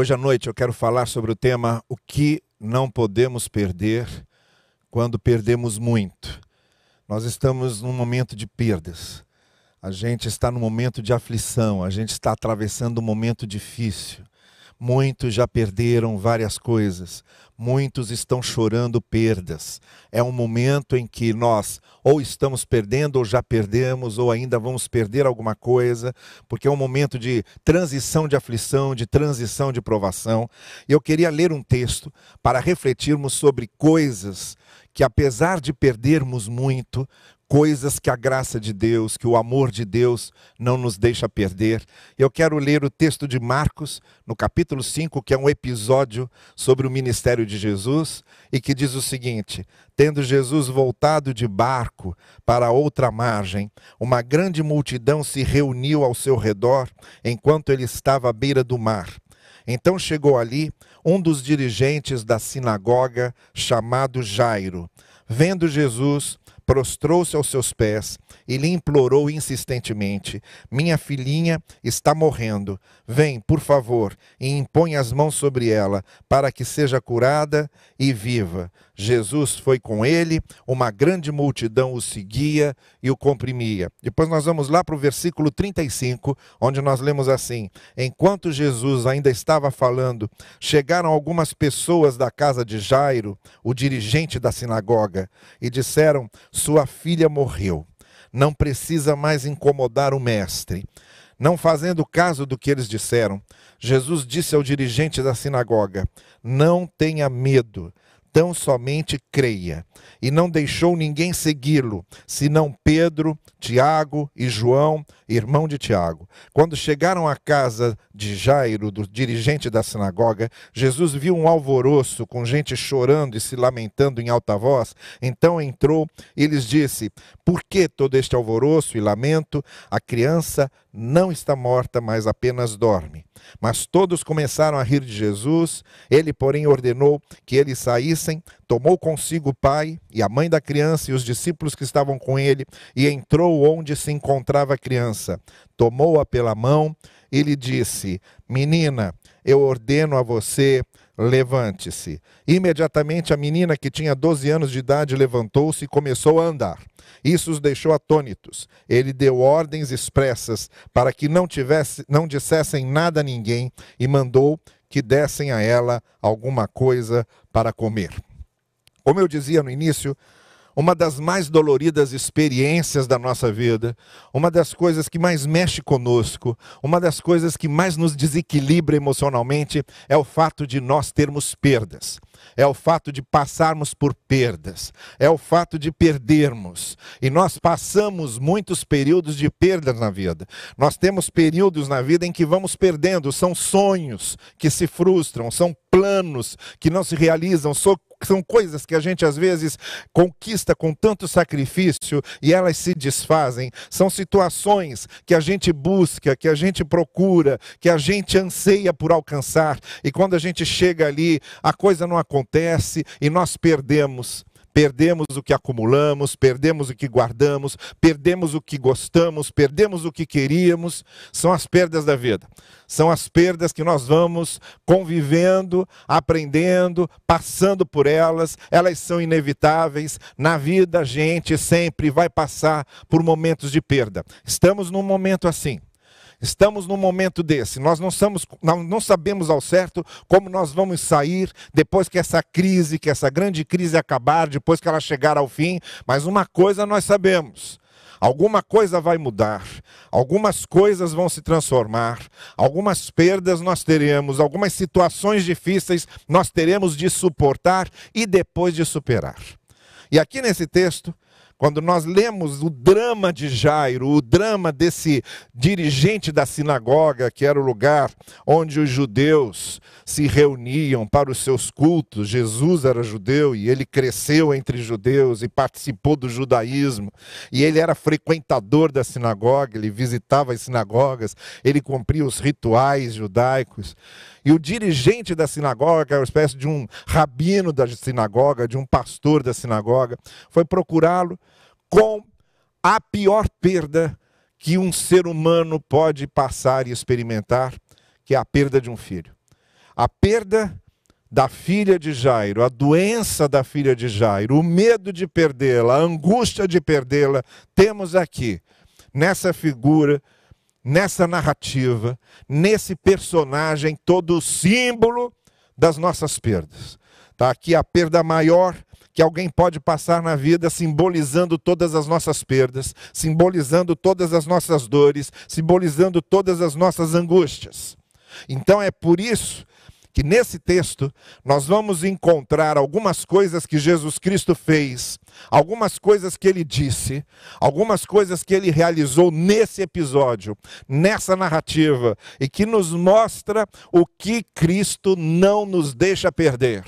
Hoje à noite eu quero falar sobre o tema O que não podemos perder quando perdemos muito. Nós estamos num momento de perdas. A gente está num momento de aflição, a gente está atravessando um momento difícil. Muitos já perderam várias coisas, muitos estão chorando perdas. É um momento em que nós ou estamos perdendo, ou já perdemos, ou ainda vamos perder alguma coisa, porque é um momento de transição de aflição, de transição de provação. E eu queria ler um texto para refletirmos sobre coisas que, apesar de perdermos muito, coisas que a graça de Deus, que o amor de Deus não nos deixa perder. Eu quero ler o texto de Marcos, no capítulo 5, que é um episódio sobre o ministério de Jesus, e que diz o seguinte: Tendo Jesus voltado de barco para outra margem, uma grande multidão se reuniu ao seu redor enquanto ele estava à beira do mar. Então chegou ali um dos dirigentes da sinagoga, chamado Jairo. Vendo Jesus, prostrou-se aos seus pés e lhe implorou insistentemente: Minha filhinha está morrendo. Vem, por favor, e impõe as mãos sobre ela, para que seja curada e viva. Jesus foi com ele, uma grande multidão o seguia e o comprimia. Depois nós vamos lá para o versículo 35, onde nós lemos assim: Enquanto Jesus ainda estava falando, chegaram algumas pessoas da casa de Jairo, o dirigente da sinagoga, e disseram: Sua filha morreu. Não precisa mais incomodar o mestre. Não fazendo caso do que eles disseram, Jesus disse ao dirigente da sinagoga: Não tenha medo tão somente creia. E não deixou ninguém segui-lo, senão Pedro, Tiago e João, irmão de Tiago. Quando chegaram à casa de Jairo, do dirigente da sinagoga, Jesus viu um alvoroço com gente chorando e se lamentando em alta voz. Então entrou e lhes disse: Por que todo este alvoroço e lamento? A criança não está morta, mas apenas dorme. Mas todos começaram a rir de Jesus. Ele, porém, ordenou que eles saíssem, tomou consigo o pai e a mãe da criança e os discípulos que estavam com ele, e entrou onde se encontrava a criança. Tomou-a pela mão e lhe disse: Menina, eu ordeno a você levante-se. Imediatamente a menina, que tinha 12 anos de idade, levantou-se e começou a andar. Isso os deixou atônitos. Ele deu ordens expressas para que não, tivesse, não dissessem nada a ninguém e mandou que dessem a ela alguma coisa para comer. Como eu dizia no início, uma das mais doloridas experiências da nossa vida, uma das coisas que mais mexe conosco, uma das coisas que mais nos desequilibra emocionalmente é o fato de nós termos perdas. É o fato de passarmos por perdas, é o fato de perdermos. E nós passamos muitos períodos de perdas na vida. Nós temos períodos na vida em que vamos perdendo, são sonhos que se frustram, são planos que não se realizam, são coisas que a gente às vezes conquista com tanto sacrifício e elas se desfazem. São situações que a gente busca, que a gente procura, que a gente anseia por alcançar e quando a gente chega ali, a coisa não acontece e nós perdemos perdemos o que acumulamos, perdemos o que guardamos, perdemos o que gostamos, perdemos o que queríamos. São as perdas da vida. São as perdas que nós vamos convivendo, aprendendo, passando por elas. Elas são inevitáveis. Na vida, a gente sempre vai passar por momentos de perda. Estamos num momento assim. Estamos num momento desse. Nós não, somos, não sabemos ao certo como nós vamos sair depois que essa crise, que essa grande crise acabar, depois que ela chegar ao fim. Mas uma coisa nós sabemos. Alguma coisa vai mudar, algumas coisas vão se transformar, algumas perdas nós teremos, algumas situações difíceis nós teremos de suportar e depois de superar. E aqui nesse texto, quando nós lemos o drama de Jairo, o drama desse dirigente da sinagoga, que era o lugar onde os judeus se reuniam para os seus cultos, Jesus era judeu e ele cresceu entre judeus e participou do judaísmo, e ele era frequentador da sinagoga, ele visitava as sinagogas, ele cumpria os rituais judaicos. E o dirigente da sinagoga, uma espécie de um rabino da sinagoga, de um pastor da sinagoga, foi procurá-lo com a pior perda que um ser humano pode passar e experimentar, que é a perda de um filho. A perda da filha de Jairo, a doença da filha de Jairo, o medo de perdê-la, a angústia de perdê-la, temos aqui, nessa figura, nessa narrativa, nesse personagem, todo o símbolo das nossas perdas. Está aqui a perda maior que alguém pode passar na vida, simbolizando todas as nossas perdas, simbolizando todas as nossas dores, simbolizando todas as nossas angústias. Então é por isso que nesse texto nós vamos encontrar algumas coisas que Jesus Cristo fez, algumas coisas que ele disse, algumas coisas que ele realizou nesse episódio, nessa narrativa, e que nos mostra o que Cristo não nos deixa perder.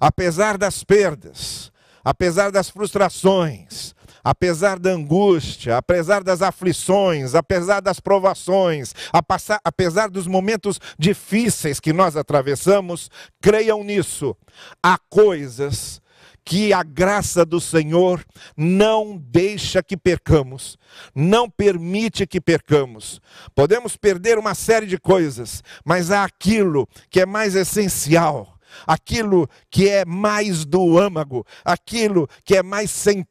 Apesar das perdas, apesar das frustrações, apesar da angústia, apesar das aflições, apesar das provações, apesar dos momentos difíceis que nós atravessamos, creiam nisso. Há coisas que a graça do Senhor não deixa que percamos, não permite que percamos. Podemos perder uma série de coisas, mas há aquilo que é mais essencial aquilo que é mais do âmago, aquilo que é mais central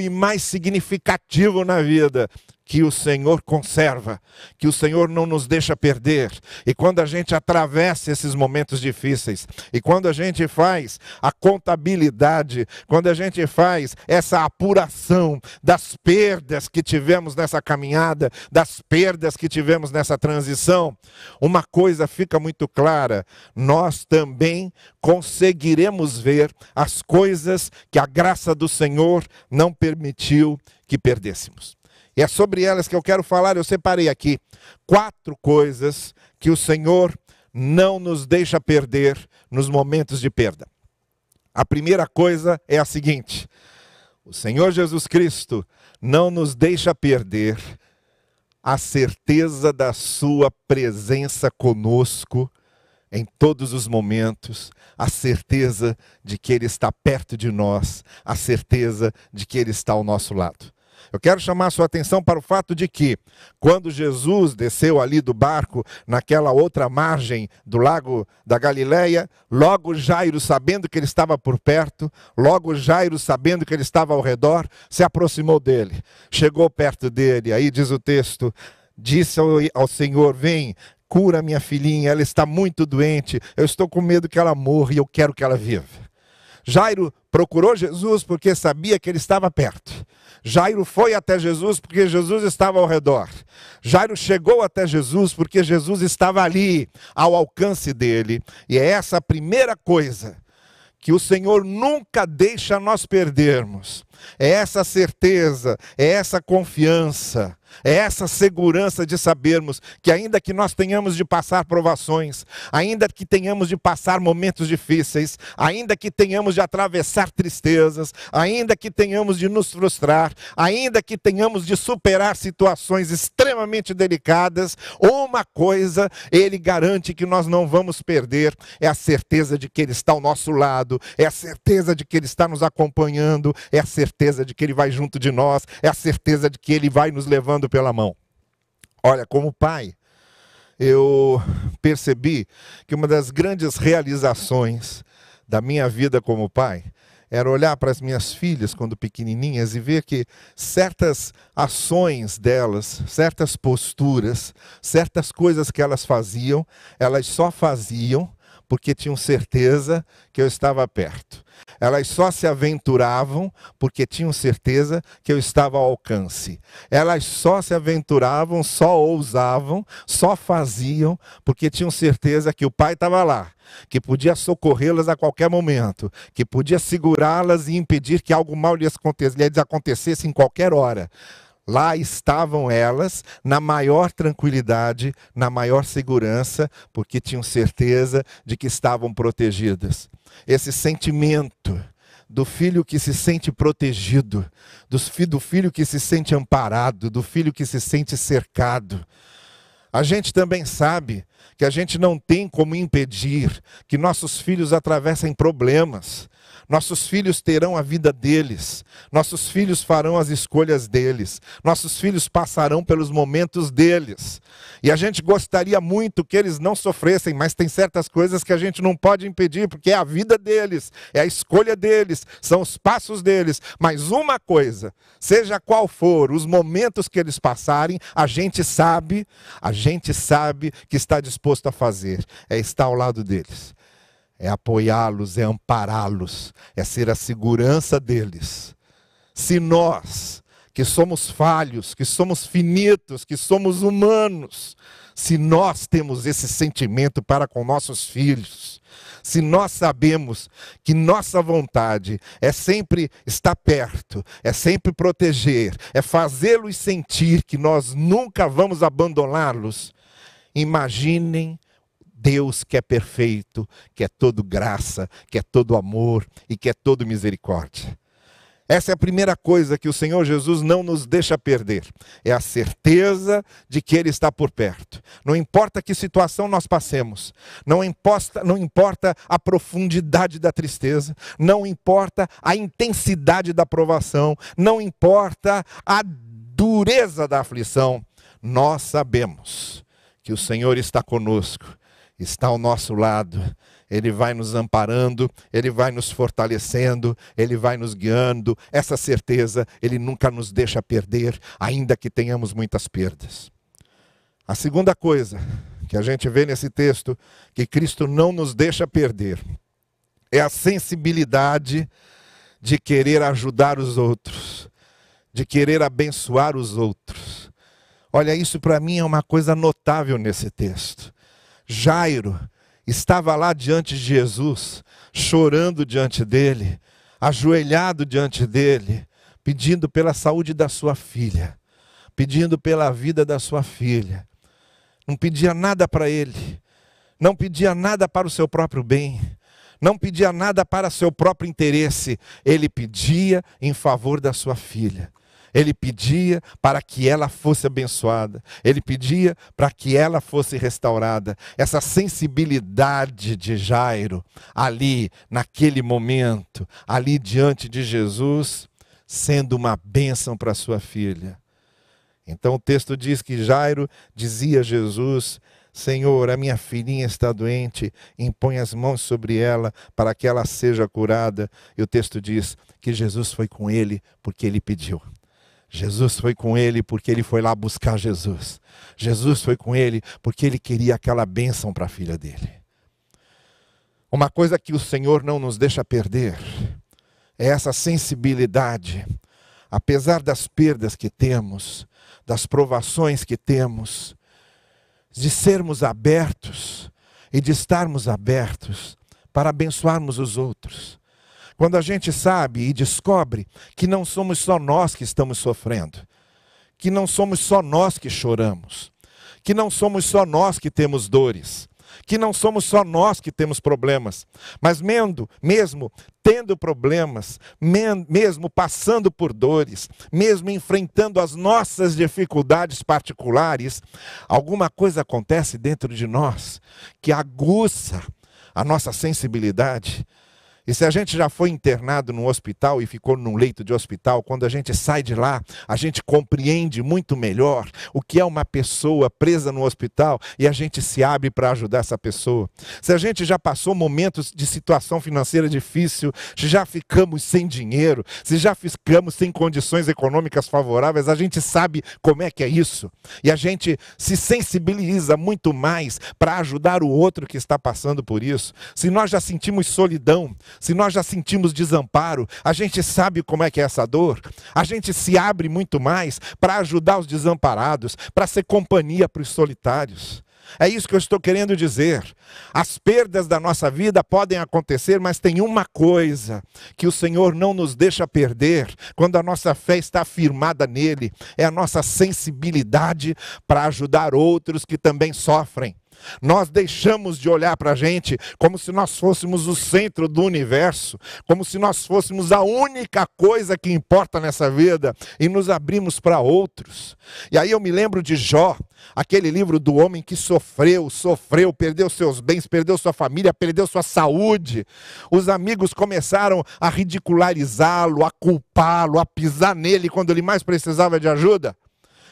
e mais significativo na vida que o Senhor conserva, que o Senhor não nos deixa perder. E quando a gente atravessa esses momentos difíceis, e quando a gente faz a contabilidade, quando a gente faz essa apuração das perdas que tivemos nessa caminhada, das perdas que tivemos nessa transição, uma coisa fica muito clara: nós também conseguiremos ver as coisas que a graça do Senhor não permitiu que perdêssemos. E é sobre elas que eu quero falar. Eu separei aqui quatro coisas que o Senhor não nos deixa perder nos momentos de perda. A primeira coisa é a seguinte: o Senhor Jesus Cristo não nos deixa perder a certeza da Sua presença conosco em todos os momentos, a certeza de que Ele está perto de nós, a certeza de que Ele está ao nosso lado. Eu quero chamar a sua atenção para o fato de que, quando Jesus desceu ali do barco, naquela outra margem do lago da Galileia, logo Jairo, sabendo que ele estava por perto, logo Jairo, sabendo que ele estava ao redor, se aproximou dele, chegou perto dele, aí diz o texto, disse ao, ao Senhor: Vem, cura minha filhinha, ela está muito doente, eu estou com medo que ela morra e eu quero que ela viva. Jairo procurou Jesus porque sabia que ele estava perto. Jairo foi até Jesus porque Jesus estava ao redor. Jairo chegou até Jesus porque Jesus estava ali, ao alcance dele. E é essa a primeira coisa que o Senhor nunca deixa nós perdermos. É essa certeza, é essa confiança é essa segurança de sabermos que, ainda que nós tenhamos de passar provações, ainda que tenhamos de passar momentos difíceis, ainda que tenhamos de atravessar tristezas, ainda que tenhamos de nos frustrar, ainda que tenhamos de superar situações extremamente delicadas, uma coisa ele garante que nós não vamos perder: é a certeza de que Ele está ao nosso lado, é a certeza de que Ele está nos acompanhando, é a certeza de que Ele vai junto de nós, é a certeza de que Ele vai nos levando pela mão. Olha, como pai, eu percebi que uma das grandes realizações da minha vida como pai era olhar para as minhas filhas quando pequenininhas e ver que certas ações delas, certas posturas, certas coisas que elas faziam, elas só faziam porque tinham certeza que eu estava perto. Elas só se aventuravam porque tinham certeza que eu estava ao alcance. Elas só se aventuravam, só ousavam, só faziam porque tinham certeza que o pai estava lá, que podia socorrê-las a qualquer momento, que podia segurá-las e impedir que algo mal lhes acontecesse em qualquer hora. Lá estavam elas, na maior tranquilidade, na maior segurança, porque tinham certeza de que estavam protegidas. Esse sentimento do filho que se sente protegido, do filho que se sente amparado, do filho que se sente cercado. A gente também sabe que a gente não tem como impedir que nossos filhos atravessem problemas. Nossos filhos terão a vida deles. Nossos filhos farão as escolhas deles. Nossos filhos passarão pelos momentos deles. E a gente gostaria muito que eles não sofressem, mas tem certas coisas que a gente não pode impedir, porque é a vida deles, é a escolha deles, são os passos deles. Mas uma coisa, seja qual for os momentos que eles passarem, a gente sabe, a gente sabe que está disposto a fazer, é estar ao lado deles é apoiá-los, é ampará-los, é ser a segurança deles. Se nós, que somos falhos, que somos finitos, que somos humanos, se nós temos esse sentimento para com nossos filhos, se nós sabemos que nossa vontade é sempre estar perto, é sempre proteger, é fazê-los sentir que nós nunca vamos abandoná-los, imaginem Deus que é perfeito, que é todo graça, que é todo amor e que é todo misericórdia. Essa é a primeira coisa que o Senhor Jesus não nos deixa perder. É a certeza de que Ele está por perto. Não importa que situação nós passemos, não importa, não importa a profundidade da tristeza, não importa a intensidade da provação, não importa a dureza da aflição, nós sabemos que o Senhor está conosco está ao nosso lado. Ele vai nos amparando, ele vai nos fortalecendo, ele vai nos guiando. Essa certeza ele nunca nos deixa perder, ainda que tenhamos muitas perdas. A segunda coisa que a gente vê nesse texto que Cristo não nos deixa perder é a sensibilidade de querer ajudar os outros, de querer abençoar os outros. Olha, isso para mim é uma coisa notável nesse texto. Jairo estava lá diante de Jesus, chorando diante dele, ajoelhado diante dele, pedindo pela saúde da sua filha, pedindo pela vida da sua filha. Não pedia nada para ele, não pedia nada para o seu próprio bem, não pedia nada para seu próprio interesse, ele pedia em favor da sua filha. Ele pedia para que ela fosse abençoada, ele pedia para que ela fosse restaurada. Essa sensibilidade de Jairo, ali, naquele momento, ali diante de Jesus, sendo uma bênção para sua filha. Então o texto diz que Jairo dizia a Jesus: Senhor, a minha filhinha está doente, impõe as mãos sobre ela para que ela seja curada. E o texto diz que Jesus foi com ele porque ele pediu. Jesus foi com ele porque ele foi lá buscar Jesus. Jesus foi com ele porque ele queria aquela bênção para a filha dele. Uma coisa que o Senhor não nos deixa perder é essa sensibilidade, apesar das perdas que temos, das provações que temos, de sermos abertos e de estarmos abertos para abençoarmos os outros. Quando a gente sabe e descobre que não somos só nós que estamos sofrendo, que não somos só nós que choramos, que não somos só nós que temos dores, que não somos só nós que temos problemas, mas mesmo, mesmo tendo problemas, mesmo passando por dores, mesmo enfrentando as nossas dificuldades particulares, alguma coisa acontece dentro de nós que aguça a nossa sensibilidade e se a gente já foi internado num hospital e ficou num leito de hospital, quando a gente sai de lá, a gente compreende muito melhor o que é uma pessoa presa no hospital e a gente se abre para ajudar essa pessoa. Se a gente já passou momentos de situação financeira difícil, se já ficamos sem dinheiro, se já ficamos sem condições econômicas favoráveis, a gente sabe como é que é isso. E a gente se sensibiliza muito mais para ajudar o outro que está passando por isso. Se nós já sentimos solidão, se nós já sentimos desamparo, a gente sabe como é que é essa dor, a gente se abre muito mais para ajudar os desamparados, para ser companhia para os solitários. É isso que eu estou querendo dizer. As perdas da nossa vida podem acontecer, mas tem uma coisa que o Senhor não nos deixa perder quando a nossa fé está firmada nele: é a nossa sensibilidade para ajudar outros que também sofrem. Nós deixamos de olhar para a gente como se nós fôssemos o centro do universo, como se nós fôssemos a única coisa que importa nessa vida e nos abrimos para outros. E aí eu me lembro de Jó, aquele livro do homem que sofreu, sofreu, perdeu seus bens, perdeu sua família, perdeu sua saúde. Os amigos começaram a ridicularizá-lo, a culpá-lo, a pisar nele quando ele mais precisava de ajuda.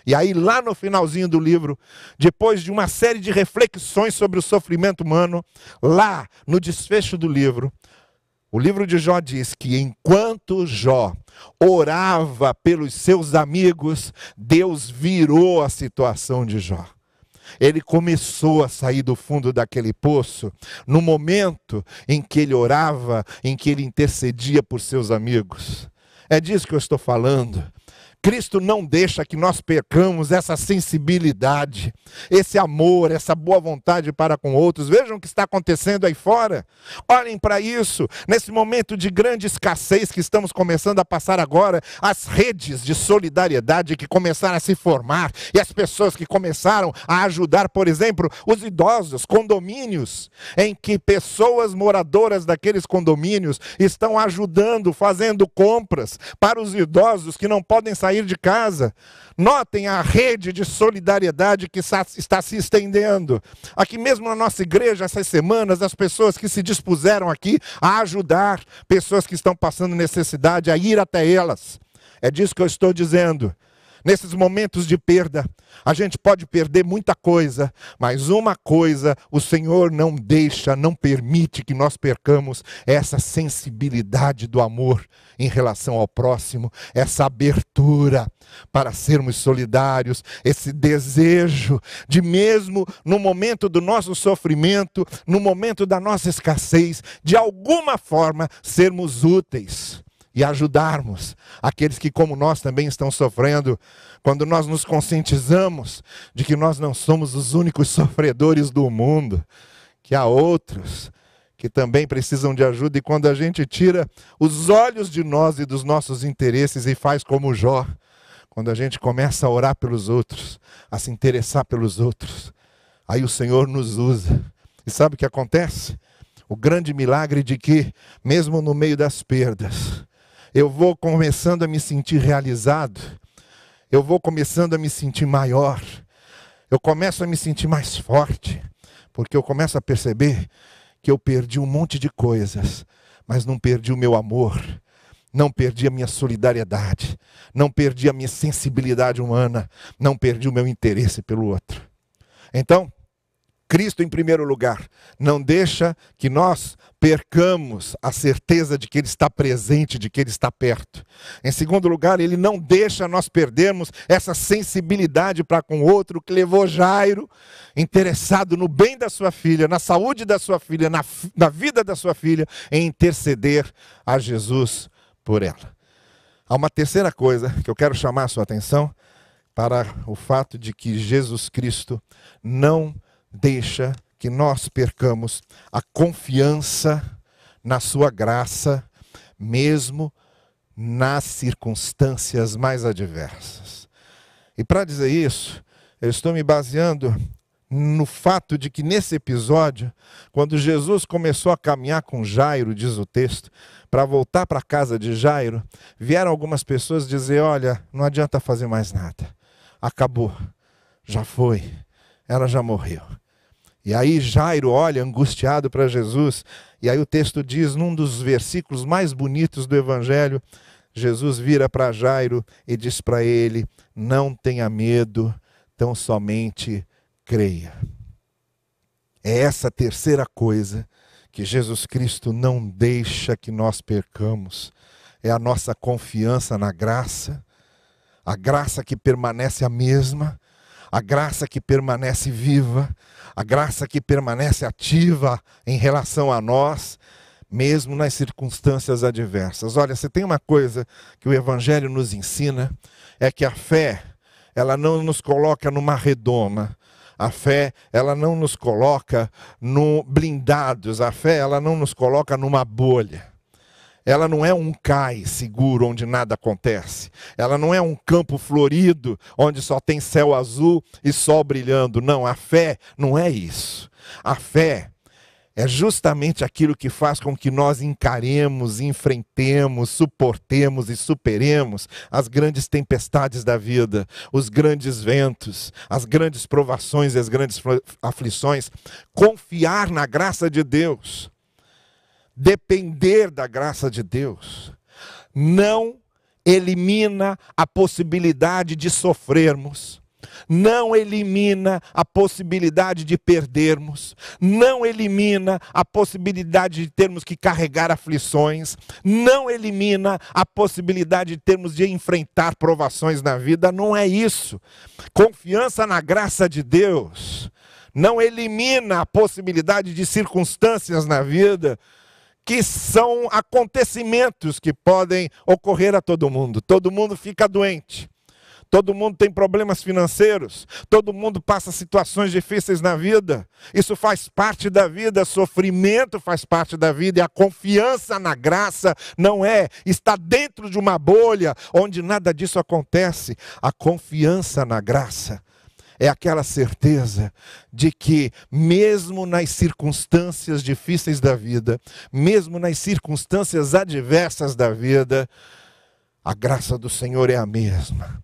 E aí, lá no finalzinho do livro, depois de uma série de reflexões sobre o sofrimento humano, lá no desfecho do livro, o livro de Jó diz que enquanto Jó orava pelos seus amigos, Deus virou a situação de Jó. Ele começou a sair do fundo daquele poço no momento em que ele orava, em que ele intercedia por seus amigos. É disso que eu estou falando. Cristo não deixa que nós percamos essa sensibilidade, esse amor, essa boa vontade para com outros. Vejam o que está acontecendo aí fora. Olhem para isso. Nesse momento de grande escassez que estamos começando a passar agora, as redes de solidariedade que começaram a se formar e as pessoas que começaram a ajudar, por exemplo, os idosos, condomínios, em que pessoas moradoras daqueles condomínios estão ajudando, fazendo compras para os idosos que não podem sair sair de casa. Notem a rede de solidariedade que está se estendendo. Aqui mesmo na nossa igreja, essas semanas, as pessoas que se dispuseram aqui a ajudar pessoas que estão passando necessidade, a ir até elas. É disso que eu estou dizendo. Nesses momentos de perda, a gente pode perder muita coisa, mas uma coisa o Senhor não deixa, não permite que nós percamos essa sensibilidade do amor em relação ao próximo, essa abertura para sermos solidários, esse desejo de mesmo no momento do nosso sofrimento, no momento da nossa escassez, de alguma forma sermos úteis e ajudarmos aqueles que, como nós, também estão sofrendo, quando nós nos conscientizamos de que nós não somos os únicos sofredores do mundo, que há outros que também precisam de ajuda, e quando a gente tira os olhos de nós e dos nossos interesses e faz como Jó, quando a gente começa a orar pelos outros, a se interessar pelos outros, aí o Senhor nos usa. E sabe o que acontece? O grande milagre de que, mesmo no meio das perdas, eu vou começando a me sentir realizado, eu vou começando a me sentir maior, eu começo a me sentir mais forte, porque eu começo a perceber que eu perdi um monte de coisas, mas não perdi o meu amor, não perdi a minha solidariedade, não perdi a minha sensibilidade humana, não perdi o meu interesse pelo outro. Então, Cristo em primeiro lugar, não deixa que nós percamos a certeza de que Ele está presente, de que Ele está perto. Em segundo lugar, Ele não deixa nós perdermos essa sensibilidade para com outro que levou Jairo, interessado no bem da sua filha, na saúde da sua filha, na, na vida da sua filha, em interceder a Jesus por ela. Há uma terceira coisa que eu quero chamar a sua atenção para o fato de que Jesus Cristo não deixa que nós percamos a confiança na Sua graça, mesmo nas circunstâncias mais adversas. E para dizer isso, eu estou me baseando no fato de que nesse episódio, quando Jesus começou a caminhar com Jairo, diz o texto, para voltar para a casa de Jairo, vieram algumas pessoas dizer: Olha, não adianta fazer mais nada, acabou, já foi, ela já morreu. E aí Jairo olha angustiado para Jesus, e aí o texto diz, num dos versículos mais bonitos do Evangelho, Jesus vira para Jairo e diz para ele: Não tenha medo, tão somente creia. É essa terceira coisa que Jesus Cristo não deixa que nós percamos, é a nossa confiança na graça, a graça que permanece a mesma, a graça que permanece viva, a graça que permanece ativa em relação a nós, mesmo nas circunstâncias adversas. Olha, você tem uma coisa que o Evangelho nos ensina, é que a fé, ela não nos coloca numa redoma, a fé, ela não nos coloca no blindados, a fé, ela não nos coloca numa bolha. Ela não é um cais seguro onde nada acontece. Ela não é um campo florido onde só tem céu azul e sol brilhando. Não, a fé não é isso. A fé é justamente aquilo que faz com que nós encaremos, enfrentemos, suportemos e superemos as grandes tempestades da vida, os grandes ventos, as grandes provações e as grandes aflições. Confiar na graça de Deus, depender da graça de Deus, não elimina a possibilidade de sofrermos não elimina a possibilidade de perdermos, não elimina a possibilidade de termos que carregar aflições, não elimina a possibilidade de termos de enfrentar provações na vida, não é isso. Confiança na graça de Deus não elimina a possibilidade de circunstâncias na vida que são acontecimentos que podem ocorrer a todo mundo. Todo mundo fica doente. Todo mundo tem problemas financeiros, todo mundo passa situações difíceis na vida. Isso faz parte da vida, sofrimento faz parte da vida e a confiança na graça não é estar dentro de uma bolha onde nada disso acontece. A confiança na graça é aquela certeza de que, mesmo nas circunstâncias difíceis da vida, mesmo nas circunstâncias adversas da vida, a graça do Senhor é a mesma.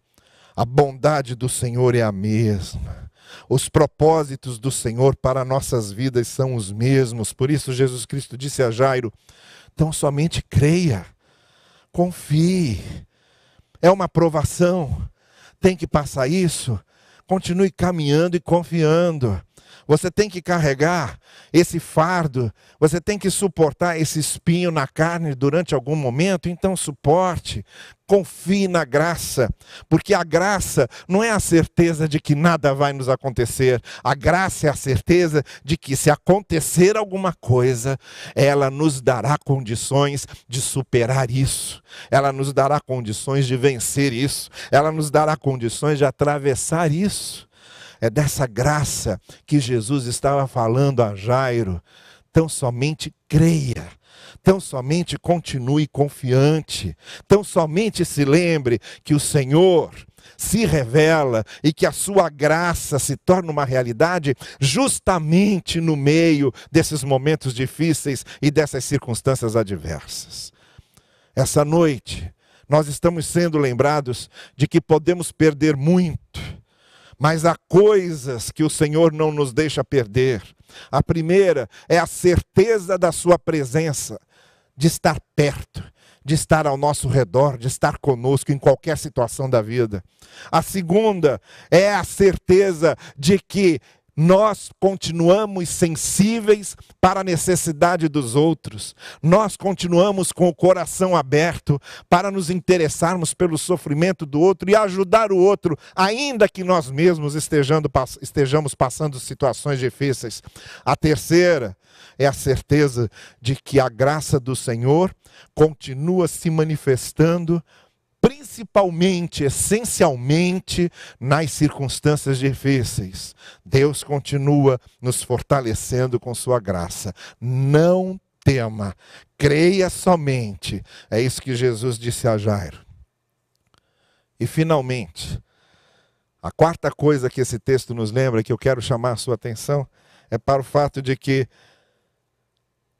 A bondade do Senhor é a mesma. Os propósitos do Senhor para nossas vidas são os mesmos. Por isso, Jesus Cristo disse a Jairo: então somente creia, confie. É uma provação, tem que passar isso. Continue caminhando e confiando. Você tem que carregar esse fardo, você tem que suportar esse espinho na carne durante algum momento, então suporte. Confie na graça, porque a graça não é a certeza de que nada vai nos acontecer, a graça é a certeza de que se acontecer alguma coisa, ela nos dará condições de superar isso, ela nos dará condições de vencer isso, ela nos dará condições de atravessar isso. É dessa graça que Jesus estava falando a Jairo. Tão somente creia, tão somente continue confiante, tão somente se lembre que o Senhor se revela e que a sua graça se torna uma realidade justamente no meio desses momentos difíceis e dessas circunstâncias adversas. Essa noite, nós estamos sendo lembrados de que podemos perder muito, mas há coisas que o Senhor não nos deixa perder. A primeira é a certeza da Sua presença, de estar perto, de estar ao nosso redor, de estar conosco em qualquer situação da vida. A segunda é a certeza de que nós continuamos sensíveis para a necessidade dos outros, nós continuamos com o coração aberto para nos interessarmos pelo sofrimento do outro e ajudar o outro, ainda que nós mesmos estejamos passando situações difíceis. A terceira é a certeza de que a graça do Senhor continua se manifestando principalmente, essencialmente, nas circunstâncias difíceis. Deus continua nos fortalecendo com Sua graça. Não tema, creia somente. É isso que Jesus disse a Jairo. E finalmente, a quarta coisa que esse texto nos lembra, que eu quero chamar a sua atenção, é para o fato de que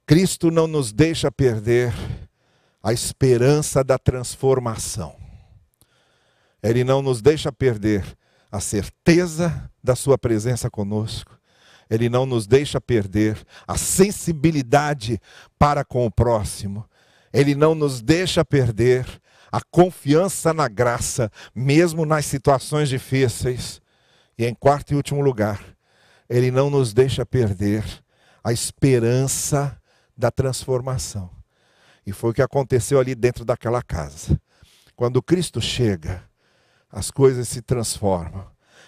Cristo não nos deixa perder a esperança da transformação. Ele não nos deixa perder a certeza da Sua presença conosco. Ele não nos deixa perder a sensibilidade para com o próximo. Ele não nos deixa perder a confiança na graça, mesmo nas situações difíceis. E em quarto e último lugar, ele não nos deixa perder a esperança da transformação. E foi o que aconteceu ali dentro daquela casa. Quando Cristo chega, as coisas se transformam.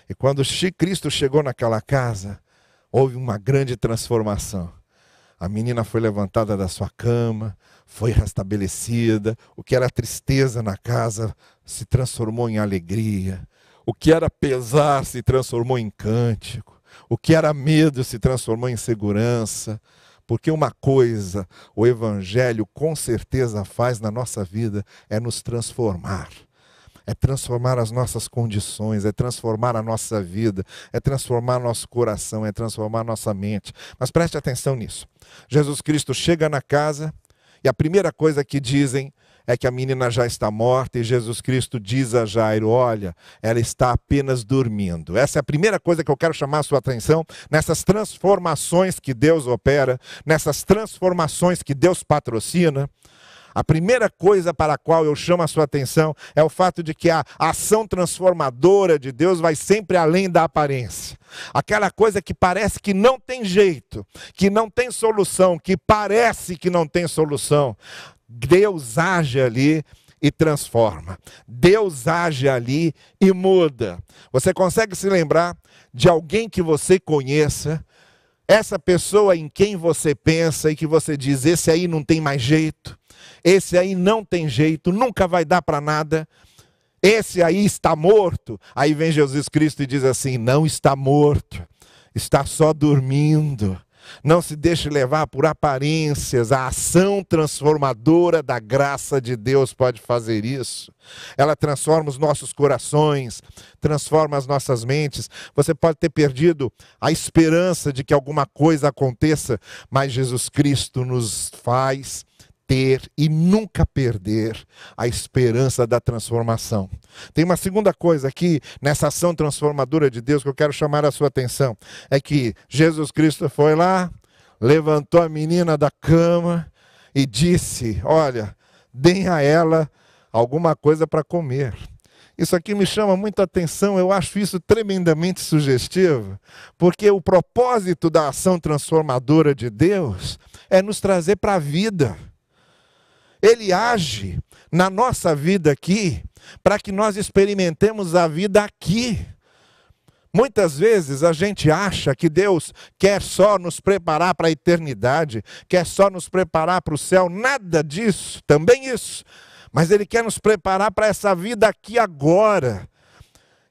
E quando Cristo chegou naquela casa, houve uma grande transformação. A menina foi levantada da sua cama, foi restabelecida. O que era tristeza na casa se transformou em alegria. O que era pesar se transformou em cântico. O que era medo se transformou em segurança Porque uma coisa o Evangelho com certeza faz na nossa vida é nos transformar é transformar as nossas condições, é transformar a nossa vida, é transformar nosso coração, é transformar nossa mente. Mas preste atenção nisso. Jesus Cristo chega na casa e a primeira coisa que dizem é que a menina já está morta e Jesus Cristo diz a Jairo: Olha, ela está apenas dormindo. Essa é a primeira coisa que eu quero chamar a sua atenção nessas transformações que Deus opera, nessas transformações que Deus patrocina. A primeira coisa para a qual eu chamo a sua atenção é o fato de que a ação transformadora de Deus vai sempre além da aparência. Aquela coisa que parece que não tem jeito, que não tem solução, que parece que não tem solução. Deus age ali e transforma. Deus age ali e muda. Você consegue se lembrar de alguém que você conheça, essa pessoa em quem você pensa e que você diz: esse aí não tem mais jeito, esse aí não tem jeito, nunca vai dar para nada. Esse aí está morto. Aí vem Jesus Cristo e diz assim: não está morto, está só dormindo. Não se deixe levar por aparências, a ação transformadora da graça de Deus pode fazer isso. Ela transforma os nossos corações, transforma as nossas mentes. Você pode ter perdido a esperança de que alguma coisa aconteça, mas Jesus Cristo nos faz ter e nunca perder a esperança da transformação. Tem uma segunda coisa aqui nessa ação transformadora de Deus que eu quero chamar a sua atenção: é que Jesus Cristo foi lá, levantou a menina da cama e disse: Olha, deem a ela alguma coisa para comer. Isso aqui me chama muita atenção, eu acho isso tremendamente sugestivo, porque o propósito da ação transformadora de Deus é nos trazer para a vida ele age na nossa vida aqui para que nós experimentemos a vida aqui. Muitas vezes a gente acha que Deus quer só nos preparar para a eternidade, quer só nos preparar para o céu, nada disso, também isso. Mas Ele quer nos preparar para essa vida aqui agora.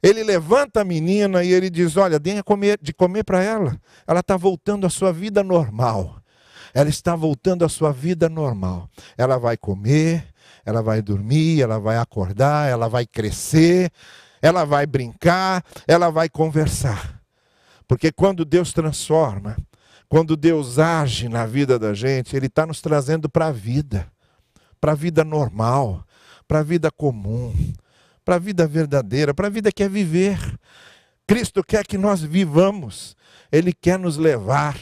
Ele levanta a menina e ele diz: Olha, deem de comer para ela. Ela está voltando à sua vida normal ela está voltando à sua vida normal. Ela vai comer, ela vai dormir, ela vai acordar, ela vai crescer, ela vai brincar, ela vai conversar. Porque quando Deus transforma, quando Deus age na vida da gente, Ele está nos trazendo para a vida, para a vida normal, para a vida comum, para a vida verdadeira, para a vida que é viver. Cristo quer que nós vivamos, Ele quer nos levar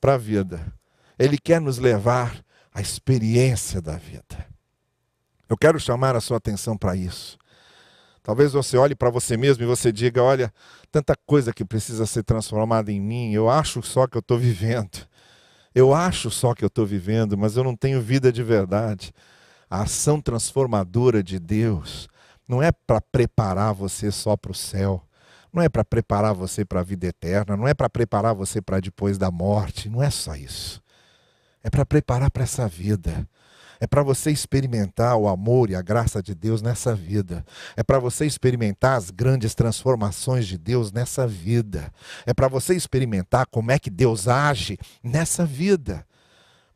para a vida. Ele quer nos levar à experiência da vida. Eu quero chamar a sua atenção para isso. Talvez você olhe para você mesmo e você diga: olha, tanta coisa que precisa ser transformada em mim, eu acho só que eu estou vivendo. Eu acho só que eu estou vivendo, mas eu não tenho vida de verdade. A ação transformadora de Deus não é para preparar você só para o céu, não é para preparar você para a vida eterna, não é para preparar você para depois da morte, não é só isso é para preparar para essa vida. É para você experimentar o amor e a graça de Deus nessa vida. É para você experimentar as grandes transformações de Deus nessa vida. É para você experimentar como é que Deus age nessa vida.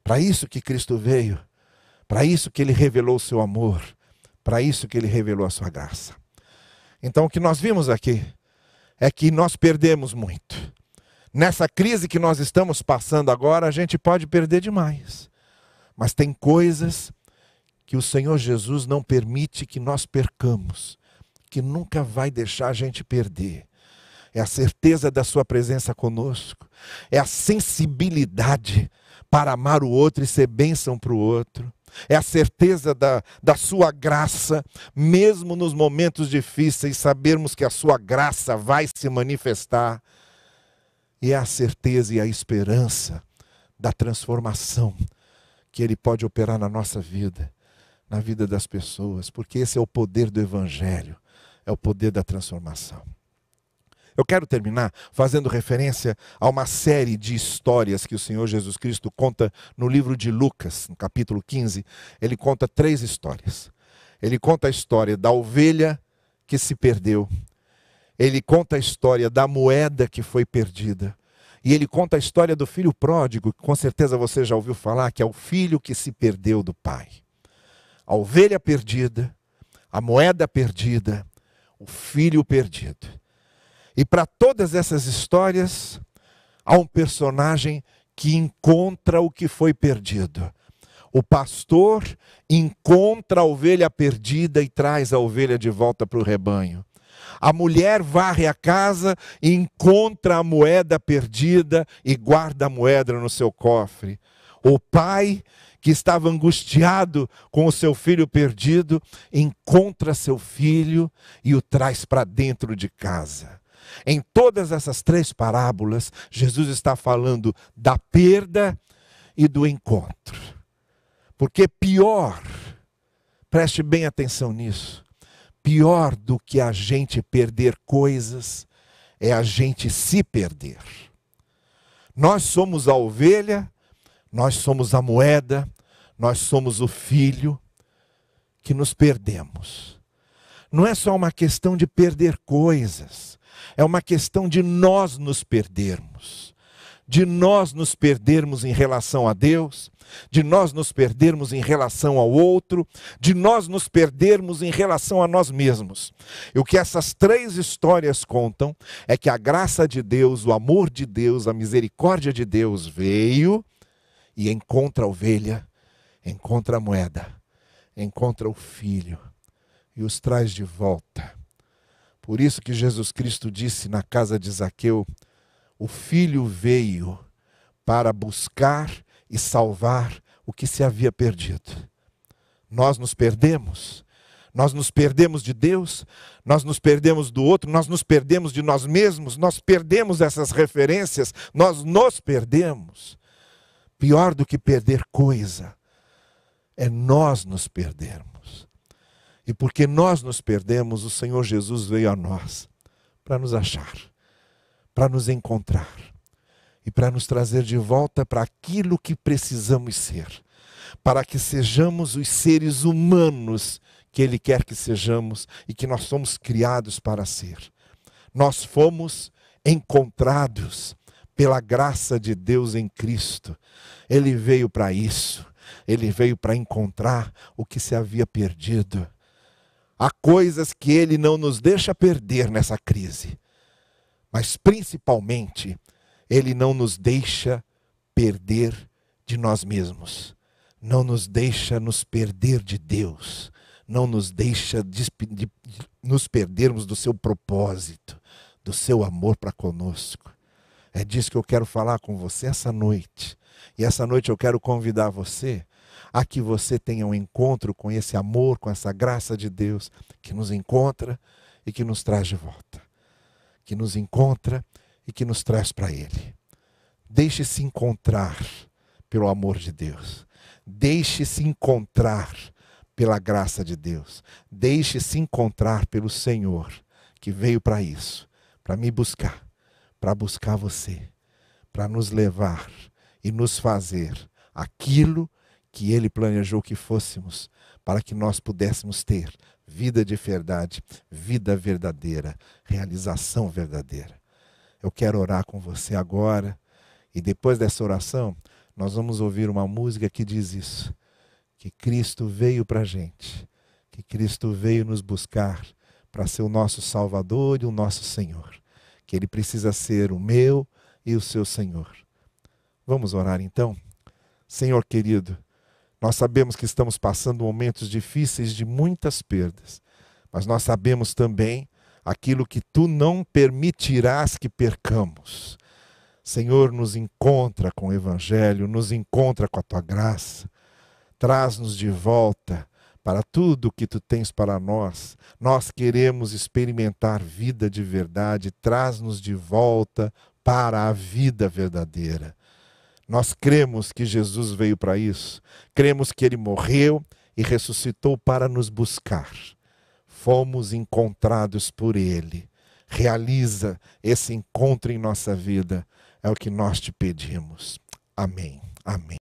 Para isso que Cristo veio. Para isso que ele revelou o seu amor. Para isso que ele revelou a sua graça. Então o que nós vimos aqui é que nós perdemos muito nessa crise que nós estamos passando agora, a gente pode perder demais. Mas tem coisas que o Senhor Jesus não permite que nós percamos, que nunca vai deixar a gente perder. É a certeza da Sua presença conosco, é a sensibilidade para amar o outro e ser bênção para o outro. É a certeza da, da Sua graça, mesmo nos momentos difíceis, sabermos que a Sua graça vai se manifestar e é a certeza e a esperança da transformação que Ele pode operar na nossa vida, na vida das pessoas, porque esse é o poder do Evangelho, é o poder da transformação. Eu quero terminar fazendo referência a uma série de histórias que o Senhor Jesus Cristo conta no livro de Lucas, no capítulo 15. Ele conta três histórias. Ele conta a história da ovelha que se perdeu, ele conta a história da moeda que foi perdida. E ele conta a história do filho pródigo, que com certeza você já ouviu falar, que é o filho que se perdeu do pai. A ovelha perdida, a moeda perdida, o filho perdido. E para todas essas histórias, há um personagem que encontra o que foi perdido. O pastor encontra a ovelha perdida e traz a ovelha de volta para o rebanho. A mulher varre a casa encontra a moeda perdida e guarda a moeda no seu cofre. O pai, que estava angustiado com o seu filho perdido, encontra seu filho e o traz para dentro de casa. Em todas essas três parábolas, Jesus está falando da perda e do encontro. Porque pior, preste bem atenção nisso, pior do que a gente perder coisas é a gente se perder. Nós somos a ovelha, nós somos a moeda, nós somos o filho que nos perdemos. Não é só uma questão de perder coisas, é uma questão de nós nos perdermos. De nós nos perdermos em relação a Deus, de nós nos perdermos em relação ao outro, de nós nos perdermos em relação a nós mesmos. E o que essas três histórias contam é que a graça de Deus, o amor de Deus, a misericórdia de Deus veio e encontra a ovelha, encontra a moeda, encontra o filho e os traz de volta. Por isso que Jesus Cristo disse na casa de Zaqueu: o filho veio para buscar e salvar o que se havia perdido. Nós nos perdemos, nós nos perdemos de Deus, nós nos perdemos do outro, nós nos perdemos de nós mesmos, nós perdemos essas referências, nós nos perdemos. Pior do que perder coisa é nós nos perdermos. E porque nós nos perdemos, o Senhor Jesus veio a nós para nos achar, para nos encontrar e para nos trazer de volta para aquilo que precisamos ser, para que sejamos os seres humanos que Ele quer que sejamos e que nós somos criados para ser. Nós fomos encontrados pela graça de Deus em Cristo. Ele veio para isso. Ele veio para encontrar o que se havia perdido. Há coisas que ele não nos deixa perder nessa crise, mas principalmente, ele não nos deixa perder de nós mesmos, não nos deixa nos perder de Deus, não nos deixa de, de, nos perdermos do seu propósito, do seu amor para conosco. É disso que eu quero falar com você essa noite. E essa noite eu quero convidar você a que você tenha um encontro com esse amor, com essa graça de Deus que nos encontra e que nos traz de volta. Que nos encontra e que nos traz para Ele. Deixe-se encontrar pelo amor de Deus. Deixe-se encontrar pela graça de Deus. Deixe-se encontrar pelo Senhor que veio para isso, para me buscar para buscar você, para nos levar e nos fazer aquilo que Ele planejou que fôssemos, para que nós pudéssemos ter vida de verdade, vida verdadeira, realização verdadeira. Eu quero orar com você agora e depois dessa oração, nós vamos ouvir uma música que diz isso: que Cristo veio para a gente, que Cristo veio nos buscar para ser o nosso Salvador e o nosso Senhor que ele precisa ser o meu e o seu Senhor. Vamos orar então? Senhor querido, nós sabemos que estamos passando momentos difíceis de muitas perdas, mas nós sabemos também aquilo que tu não permitirás que percamos. Senhor, nos encontra com o Evangelho, nos encontra com a tua graça, traz-nos de volta para tudo que tu tens para nós. Nós queremos experimentar vida de verdade, traz-nos de volta para a vida verdadeira. Nós cremos que Jesus veio para isso, cremos que ele morreu e ressuscitou para nos buscar. Fomos encontrados por ele. Realiza esse encontro em nossa vida, é o que nós te pedimos. Amém. Amém.